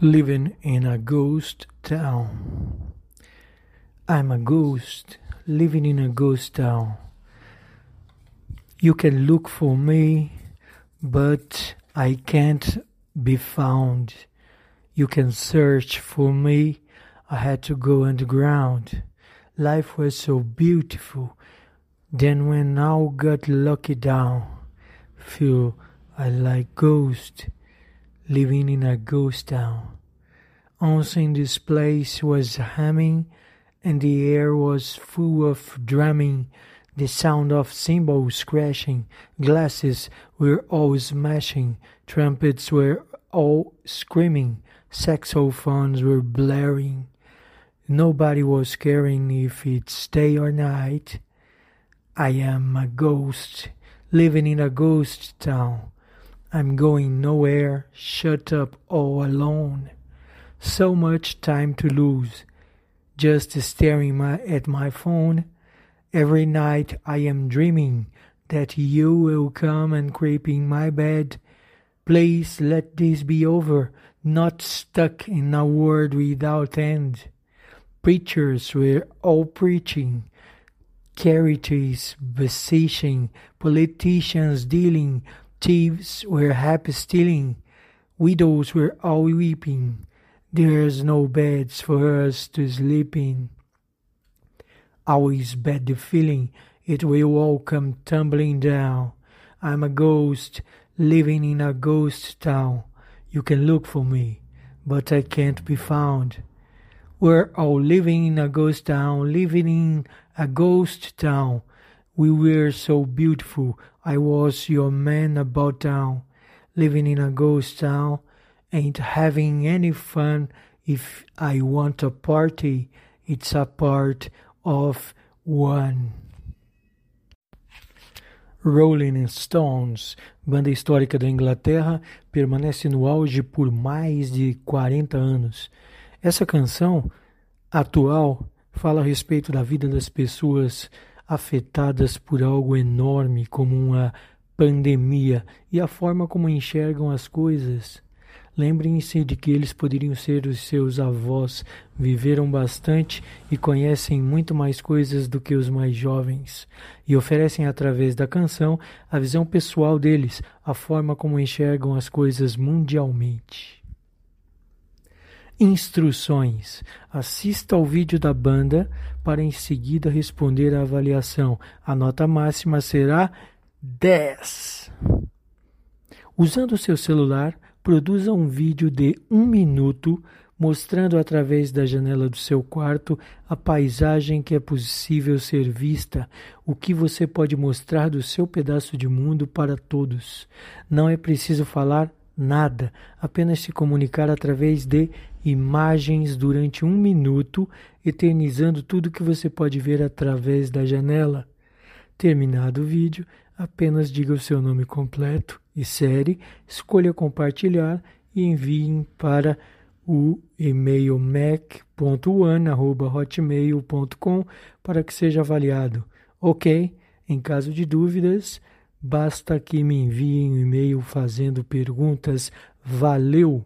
living in a ghost town. I'm a ghost living in a ghost town. You can look for me, but I can't be found. You can search for me. I had to go underground. Life was so beautiful. Then when I got lucky down, feel I like ghost living in a ghost town. Also in this place was humming, and the air was full of drumming, the sound of cymbals crashing, glasses were all smashing, trumpets were all screaming, saxophones were blaring. Nobody was caring if it's day or night. I am a ghost, living in a ghost town. I'm going nowhere, shut up all alone. So much time to lose, just staring my, at my phone. Every night I am dreaming that you will come and creep in my bed. Please let this be over, not stuck in a world without end. Preachers were all preaching, charities beseeching, politicians dealing Thieves were happy stealing, widows were all weeping. There's no beds for us to sleep in. Always bad the feeling it will all come tumbling down. I'm a ghost living in a ghost town. You can look for me, but I can't be found. We're all living in a ghost town, living in a ghost town. We were so beautiful. I was your man about town, living in a ghost town, ain't having any fun. If I want a party, it's a part of one. Rolling Stones, banda histórica da Inglaterra, permanece no auge por mais de 40 anos. Essa canção atual fala a respeito da vida das pessoas afetadas por algo enorme como uma pandemia e a forma como enxergam as coisas. Lembrem-se de que eles poderiam ser os seus avós, viveram bastante e conhecem muito mais coisas do que os mais jovens, e oferecem através da canção a visão pessoal deles, a forma como enxergam as coisas mundialmente. Instruções: assista ao vídeo da banda para em seguida responder à avaliação. A nota máxima será 10. Usando seu celular, produza um vídeo de um minuto mostrando através da janela do seu quarto a paisagem que é possível ser vista, o que você pode mostrar do seu pedaço de mundo para todos. Não é preciso falar nada, apenas se comunicar através de imagens durante um minuto, eternizando tudo que você pode ver através da janela. Terminado o vídeo, apenas diga o seu nome completo e série, escolha compartilhar e envie para o e-mail mac.one.hotmail.com para que seja avaliado. Ok? Em caso de dúvidas, Basta que me enviem um e-mail fazendo perguntas. Valeu!